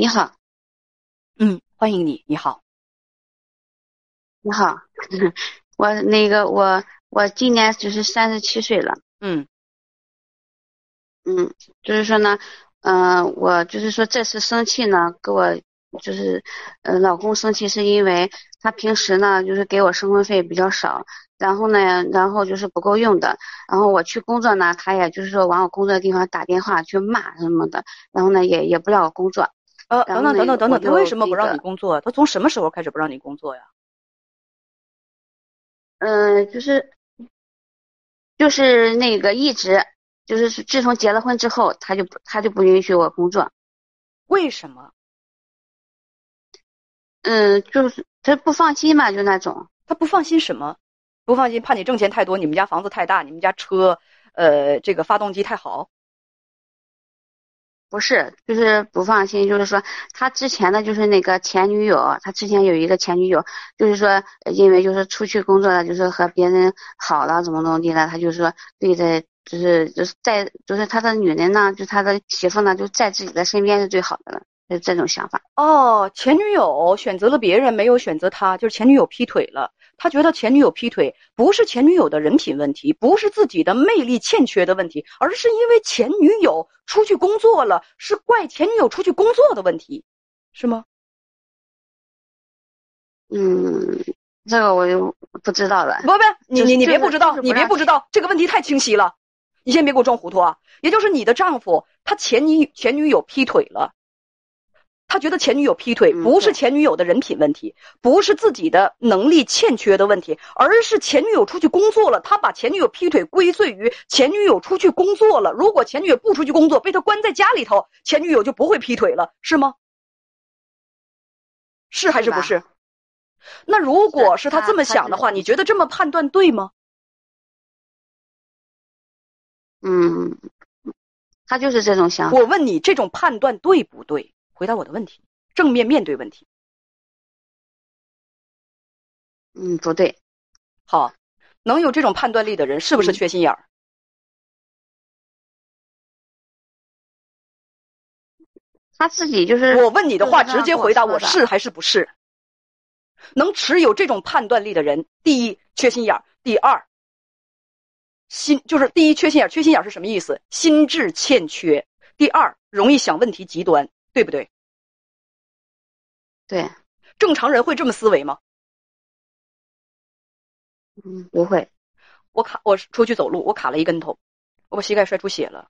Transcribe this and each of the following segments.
你好，嗯，欢迎你。你好，你好，我那个我我今年就是三十七岁了，嗯。嗯，就是说呢，嗯、我就是说这次生气呢，给我就是呃老公生气是因为他平时呢就是给我生活费比较少，然后呢，然后就是不够用的，然后我去工作呢，他也就是说往我工作的地方打电话去骂什么的，然后呢也也不让我工作，呃，等等等等等等，他为什么不让你工作？他从什么时候开始不让你工作呀？嗯，就是就是那个一直就是自从结了婚之后，他就不他就不允许我工作。为什么？嗯，就是他不放心嘛，就那种。他不放心什么？不放心，怕你挣钱太多，你们家房子太大，你们家车，呃，这个发动机太好。不是，就是不放心，就是说他之前的就是那个前女友，他之前有一个前女友，就是说因为就是出去工作了，就是和别人好了，怎么怎么地了，他就说对着就是就是在就是他的女人呢，就他的媳妇呢，就在自己的身边是最好的了，就这种想法。哦，前女友选择了别人，没有选择他，就是前女友劈腿了。他觉得前女友劈腿不是前女友的人品问题，不是自己的魅力欠缺的问题，而是因为前女友出去工作了，是怪前女友出去工作的问题，是吗？嗯，这个我就不知道了。不不，你你你别不知道，你别不知道，这个问题太清晰了，你先别给我装糊涂啊！也就是你的丈夫他前女前女友劈腿了，他觉得前女友劈腿嗯不是前女友的人品问题，不是自己的能力欠缺的问题，而是前女友出去工作了，他把前女友劈腿归罪于前女友出去工作了。如果前女友不出去工作，被他关在家里头，前女友就不会劈腿了，是吗？是还是不是？那如果是他他这么想的话，你觉得这么判断对吗？嗯，他就是这种想法。我问你，这种判断对不对？回答我的问题，正面面对问题。嗯，不对。好，能有这种判断力的人，是不是嗯缺心眼儿？他自己就是我问你的话，直接回答我是还是不是？能持有这种判断力的人，第一缺心眼儿，第二心就是第一缺心眼儿，缺心眼儿是什么意思？心智欠缺。第二，容易想问题极端，对不对？对，正常人会这么思维吗？嗯，不会。我卡，我出去走路，我卡了一跟头，我把膝盖摔出血了。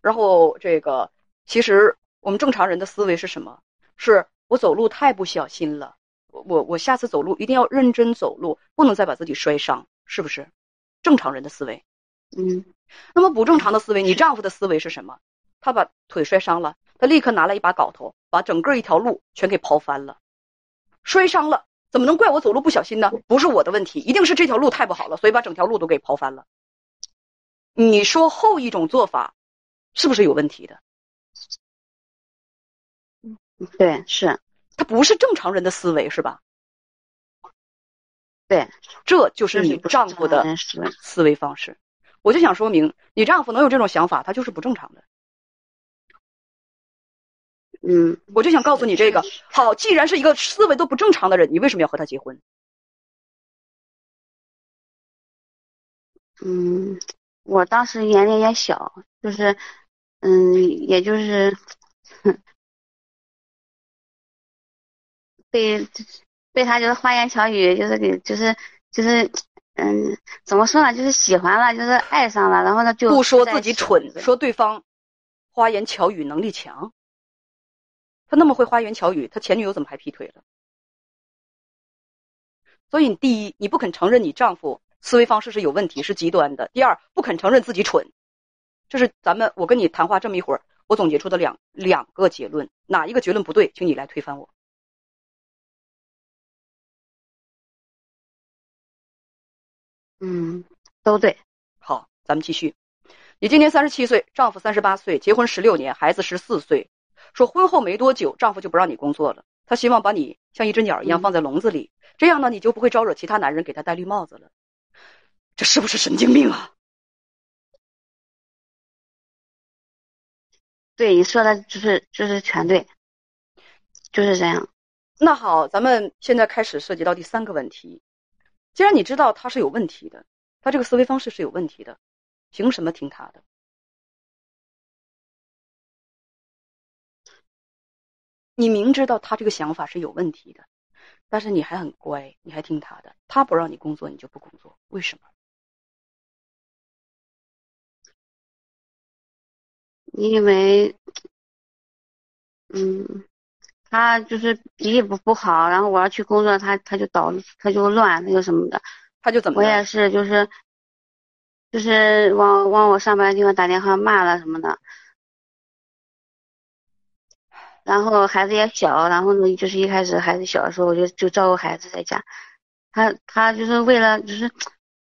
然后这个，其实我们正常人的思维是什么？是我走路太不小心了，我我我下次走路一定要认真走路，不能再把自己摔伤，是不是？正常人的思维。嗯那么不正常的思维，你丈夫的思维是什么？他把腿摔伤了，他立刻拿了一把镐头，把整个一条路全给刨翻了。摔伤了，怎么能怪我走路不小心呢？不是我的问题，一定是这条路太不好了，所以把整条路都给刨翻了。你说后一种做法是不是有问题的？对，是，他不是正常人的思维，是吧？对，这就是你丈夫的思维思维方式。我就想说明，你丈夫能有这种想法，他就是不正常的。嗯，我就想告诉你这个，好，既然是一个思维都不正常的人，你为什么要和他结婚？嗯，我当时年龄也小，就是，嗯，也就是，被被他就是花言巧语，就是给就是就是，嗯，怎么说呢？就是喜欢了，就是爱上了，然后呢就不说自己蠢，说对方花言巧语能力强。他那么会花言巧语，他前女友怎么还劈腿了？所以，第一，你不肯承认你丈夫思维方式是有问题，是极端的；第二，不肯承认自己蠢。这是咱们我跟你谈话这么一会儿，我总结出的两两个结论，哪一个结论不对，请你来推翻我。嗯，都对。好，咱们继续。你今年三十七岁，丈夫三十八岁，结婚十六年，孩子十四岁。说婚后没多久，丈夫就不让你工作了，他希望把你像一只鸟一样放在笼子里，这样呢，你就不会招惹其他男人给他戴绿帽子了。这是不是神经病啊？对你说的就是就是全对，就是这样。那好，咱们现在开始涉及到第三个问题。既然你知道他是有问题的，他这个思维方式是有问题的。凭什么听他的？你明知道他这个想法是有问题的，但是你还很乖，你还听他的。他不让你工作，你就不工作，为什么？因为，嗯，他就是脾气不不好，然后我要去工作，他他就捣，他就乱，那个什么的，他就怎么？我也是，就是。就是往往我上班的地方打电话骂了什么的，然后孩子也小，然后呢，就是一开始孩子小的时候，我就就照顾孩子在家，他他就是为了就是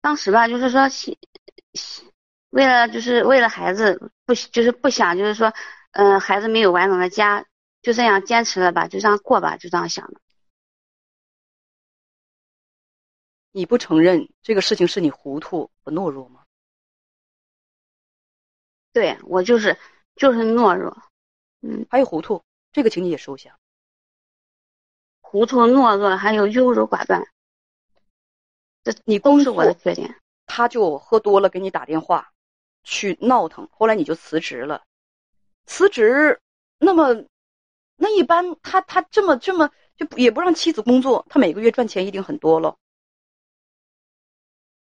当时吧，就是说为了就是为了孩子不就是不想就是说嗯孩子没有完整的家，就这样坚持了吧，就这样过吧，就这样想的。你不承认这个事情是你糊涂和懦弱吗？对我就是就是懦弱，嗯，还有糊涂，这个请你也收下。糊涂、懦弱，还有优柔寡断，这你都是我的缺点。他就喝多了给你打电话，去闹腾，后来你就辞职了。辞职，那么那一般他他这么这么就也不让妻子工作，他每个月赚钱一定很多了。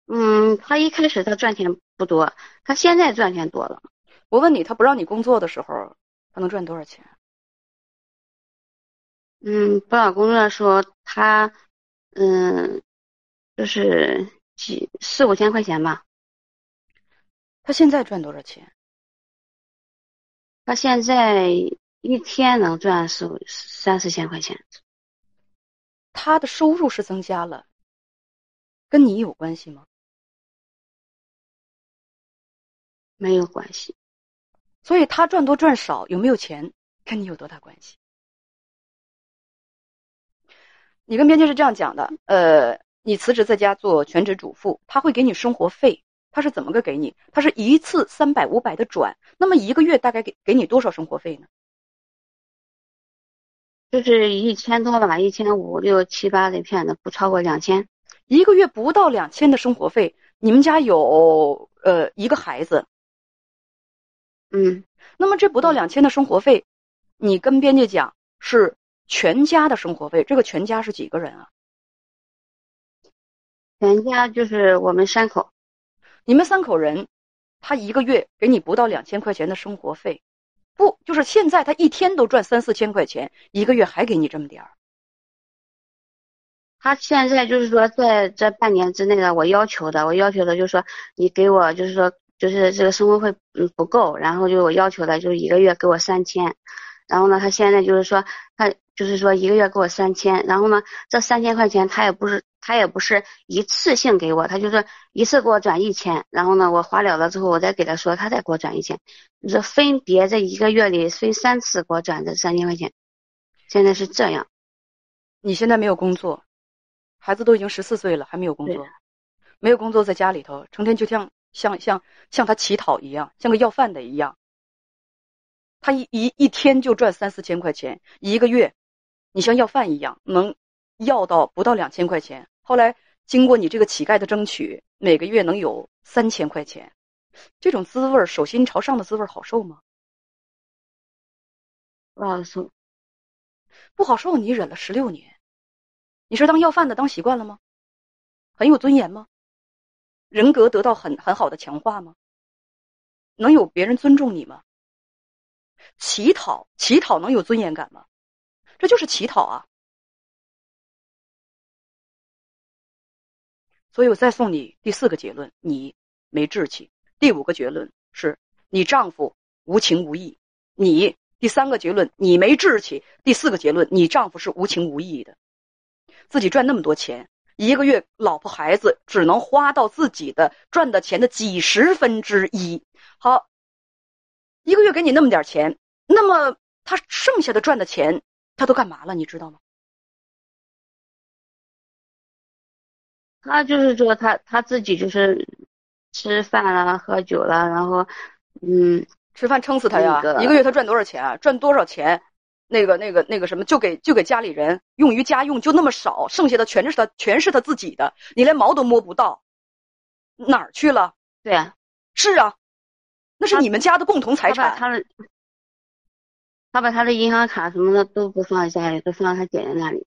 嗯，他一开始他赚钱不多，他现在赚钱多了。我问你，他不让你工作的时候，他能赚多少钱？嗯，不让工作说，他嗯，就是几四五千块钱吧。他现在赚多少钱？他现在一天能赚四五三四千块钱。他的收入是增加了，跟你有关系吗？没有关系，所以他赚多赚少有没有钱跟你有多大关系？你跟编辑是这样讲的，呃，你辞职在家做全职主妇，他会给你生活费，他是怎么个给你？他是一次三百五百的转，那么一个月大概给给你多少生活费呢？就是一千多吧，一千五六七八这片的，不超过两千，一个月不到两千的生活费。你们家有呃一个孩子。嗯，那么这不到两千的生活费，你跟编辑讲是全家的生活费，这个全家是几个人啊？全家就是我们三口，你们三口人，他一个月给你不到两千块钱的生活费，不就是现在他一天都赚三四千块钱，一个月还给你这么点儿？他现在就是说在这半年之内呢，我要求的，我要求的就是说你给我就是说。就是这个生活费嗯不够，然后就我要求的就是一个月给我三千，然后呢，他现在就是说他就是说一个月给我三千，然后呢，这三千块钱他也不是他也不是一次性给我，他就是一次给我转一千，然后呢，我花了了之后我再给他说，他再给我转一千，就是分别这一个月里分三次给我转这三千块钱，现在是这样。你现在没有工作，孩子都已经十四岁了还没有工作，没有工作在家里头成天就像。像像像他乞讨一样，像个要饭的一样。他一一一天就赚三四千块钱，一个月，你像要饭一样，能要到不到两千块钱。后来经过你这个乞丐的争取，每个月能有三千块钱，这种滋味手心朝上的滋味好受吗？不好受，不好受。你忍了十六年，你是当要饭的当习惯了吗？很有尊严吗？人格得到很很好的强化吗？能有别人尊重你吗？乞讨，乞讨能有尊严感吗？这就是乞讨啊！所以我再送你第四个结论：你没志气。第五个结论是你丈夫无情无义；你第三个结论，你没志气；第四个结论，你丈夫是无情无义的。自己赚那么多钱，一个月老婆孩子只能花到自己的赚的钱的几十分之一。好，一个月给你那么点钱，那么他剩下的赚的钱，他都干嘛了？你知道吗？他就是说，他他自己就是吃饭了，喝酒了，然后，嗯，吃饭撑死他呀！一个月他赚多少钱啊？赚多少钱？那个那个那个什么，就给就给家里人用于家用，就那么少，剩下的全是他全是他自己的，你连毛都摸不到，哪儿去了？对啊，是啊，那是你们家的共同财产。他把他的银行卡什么的都不放在家里，都放到他姐姐那里。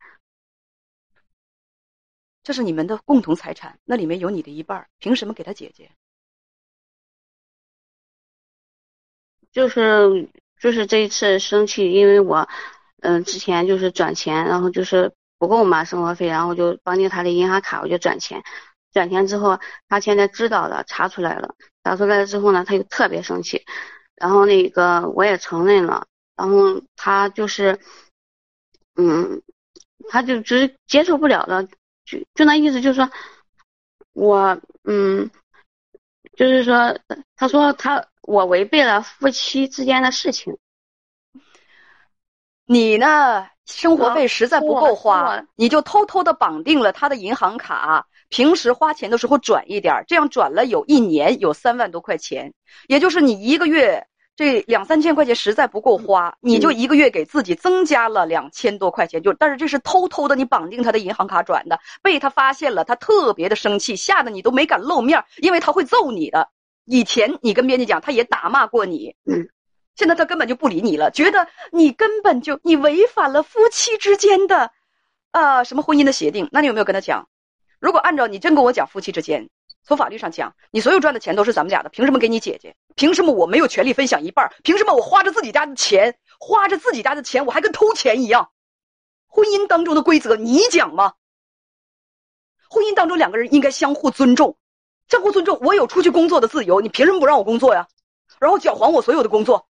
这是你们的共同财产，那里面有你的一半，凭什么给他姐姐？就是。就是这一次生气，因为我，嗯，之前就是转钱，然后就是不够嘛生活费，然后就绑定他的银行卡，我就转钱，转钱之后，他现在知道了，查出来了，查出来了之后呢，他就特别生气，然后那个我也承认了，然后他就是，嗯，他就只接受不了了，就就那意思就是说，我，嗯，就是说，他说他。我违背了夫妻之间的事情，你呢？生活费实在不够花，你就偷偷的绑定了他的银行卡，平时花钱的时候转一点，这样转了有一年，有三万多块钱。也就是你一个月这两三千块钱实在不够花，你就一个月给自己增加了两千多块钱。就但是这是偷偷的，你绑定他的银行卡转的，被他发现了，他特别的生气，吓得你都没敢露面，因为他会揍你的。以前你跟编辑讲，他也打骂过你，嗯，现在他根本就不理你了，觉得你根本就你违反了夫妻之间的，呃，什么婚姻的协定？那你有没有跟他讲？如果按照你真跟我讲夫妻之间，从法律上讲，你所有赚的钱都是咱们俩的，凭什么给你姐姐？凭什么我没有权利分享一半？凭什么我花着自己家的钱，花着自己家的钱，我还跟偷钱一样？婚姻当中的规则你讲吗？婚姻当中两个人应该相互尊重。相互尊重，我有出去工作的自由，你凭什么不让我工作呀？然后搅黄我所有的工作，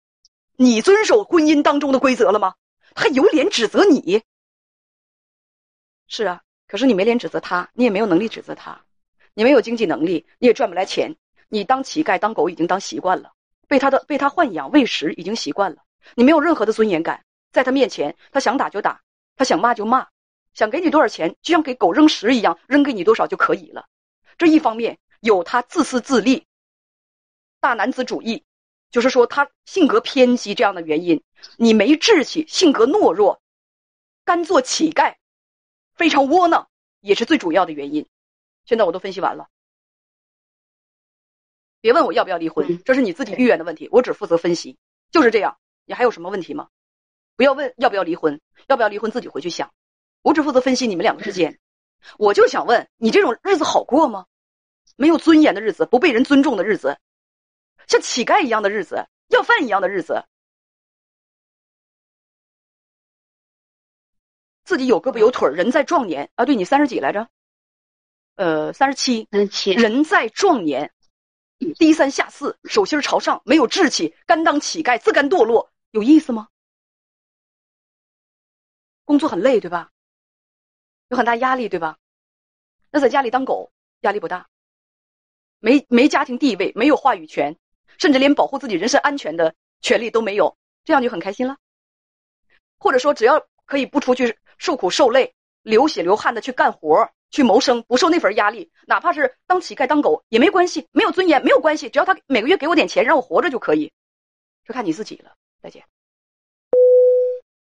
你遵守婚姻当中的规则了吗？还有脸指责你？是啊，可是你没脸指责他，你也没有能力指责他，你没有经济能力，你也赚不来钱，你当乞丐当狗已经当习惯了，被他的被他豢养喂食已经习惯了，你没有任何的尊严感，在他面前，他想打就打，他想骂就骂，想给你多少钱，就像给狗扔食一样，扔给你多少就可以了。这一方面。有他自私自利、大男子主义，就是说他性格偏激这样的原因。你没志气，性格懦弱，甘做乞丐，非常窝囊，也是最主要的原因。现在我都分析完了，别问我要不要离婚，这是你自己意愿的问题，我只负责分析，就是这样。你还有什么问题吗？不要问要不要离婚，要不要离婚自己回去想，我只负责分析你们两个之间。我就想问你，这种日子好过吗？没有尊严的日子，不被人尊重的日子，像乞丐一样的日子，要饭一样的日子，自己有胳膊有腿人在壮年啊！对你三十几来着？呃，三十七，三十七，人在壮年，低三下四，手心朝上，没有志气，甘当乞丐，自甘堕落，有意思吗？工作很累，对吧？有很大压力，对吧？那在家里当狗，压力不大。没没家庭地位，没有话语权，甚至连保护自己人身安全的权利都没有，这样就很开心了。或者说，只要可以不出去受苦受累、流血流汗的去干活去谋生，不受那份压力，哪怕是当乞丐当狗也没关系，没有尊严没有关系，只要他每个月给我点钱让我活着就可以，就看你自己了，再见。